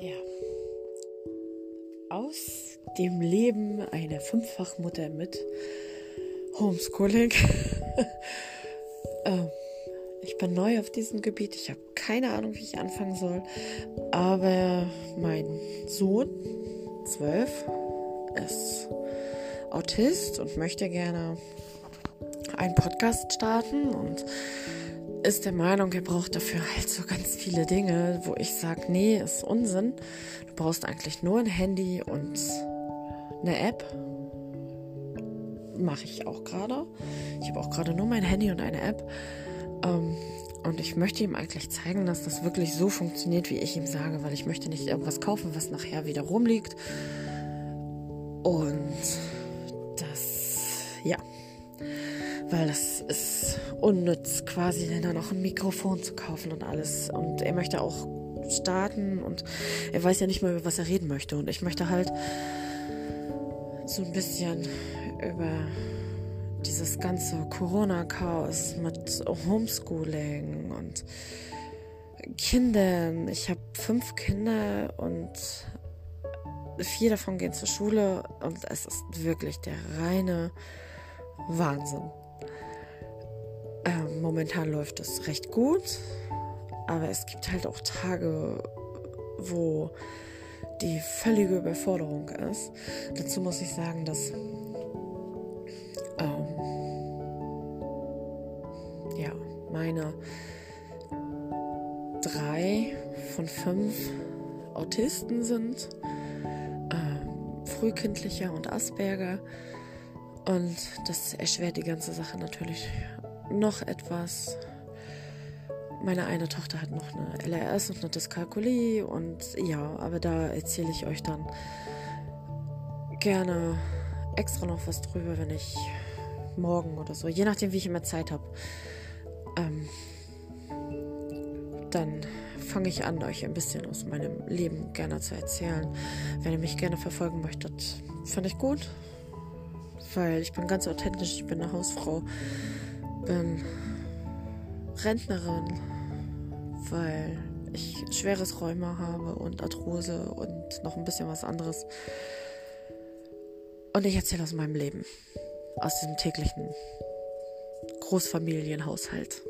Ja. Aus dem Leben einer Fünffachmutter mit Homeschooling. ähm, ich bin neu auf diesem Gebiet. Ich habe keine Ahnung, wie ich anfangen soll. Aber mein Sohn, zwölf, ist Autist und möchte gerne einen Podcast starten und ist der Meinung, er braucht dafür halt so ganz viele Dinge, wo ich sage, nee, ist Unsinn. Du brauchst eigentlich nur ein Handy und eine App. Mache ich auch gerade. Ich habe auch gerade nur mein Handy und eine App. Ähm, und ich möchte ihm eigentlich zeigen, dass das wirklich so funktioniert, wie ich ihm sage, weil ich möchte nicht irgendwas kaufen, was nachher wieder rumliegt. Und das, ja, weil das ist unnütz, quasi dann noch ein Mikrofon zu kaufen und alles. Und er möchte auch starten und er weiß ja nicht mal, über was er reden möchte. Und ich möchte halt so ein bisschen über dieses ganze Corona-Chaos mit Homeschooling und Kindern. Ich habe fünf Kinder und vier davon gehen zur Schule und es ist wirklich der reine Wahnsinn. Ähm, momentan läuft es recht gut, aber es gibt halt auch Tage, wo die völlige Überforderung ist. Dazu muss ich sagen, dass ähm, ja meine drei von fünf Autisten sind, ähm, frühkindlicher und Asperger. Und das erschwert die ganze Sache natürlich noch etwas. Meine eine Tochter hat noch eine LRS und eine Dyskalkulie und ja, aber da erzähle ich euch dann gerne extra noch was drüber, wenn ich morgen oder so, je nachdem, wie ich immer Zeit habe. Ähm, dann fange ich an, euch ein bisschen aus meinem Leben gerne zu erzählen. Wenn ihr mich gerne verfolgen möchtet, fand ich gut, weil ich bin ganz authentisch, ich bin eine Hausfrau bin Rentnerin, weil ich schweres Rheuma habe und Arthrose und noch ein bisschen was anderes. Und ich erzähle aus meinem Leben, aus diesem täglichen Großfamilienhaushalt.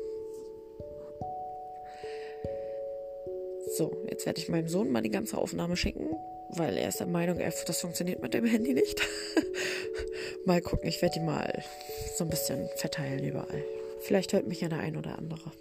So, jetzt werde ich meinem Sohn mal die ganze Aufnahme schicken, weil er ist der Meinung, das funktioniert mit dem Handy nicht. mal gucken, ich werde die mal so ein bisschen verteilen überall. Vielleicht hört mich ja der ein oder andere.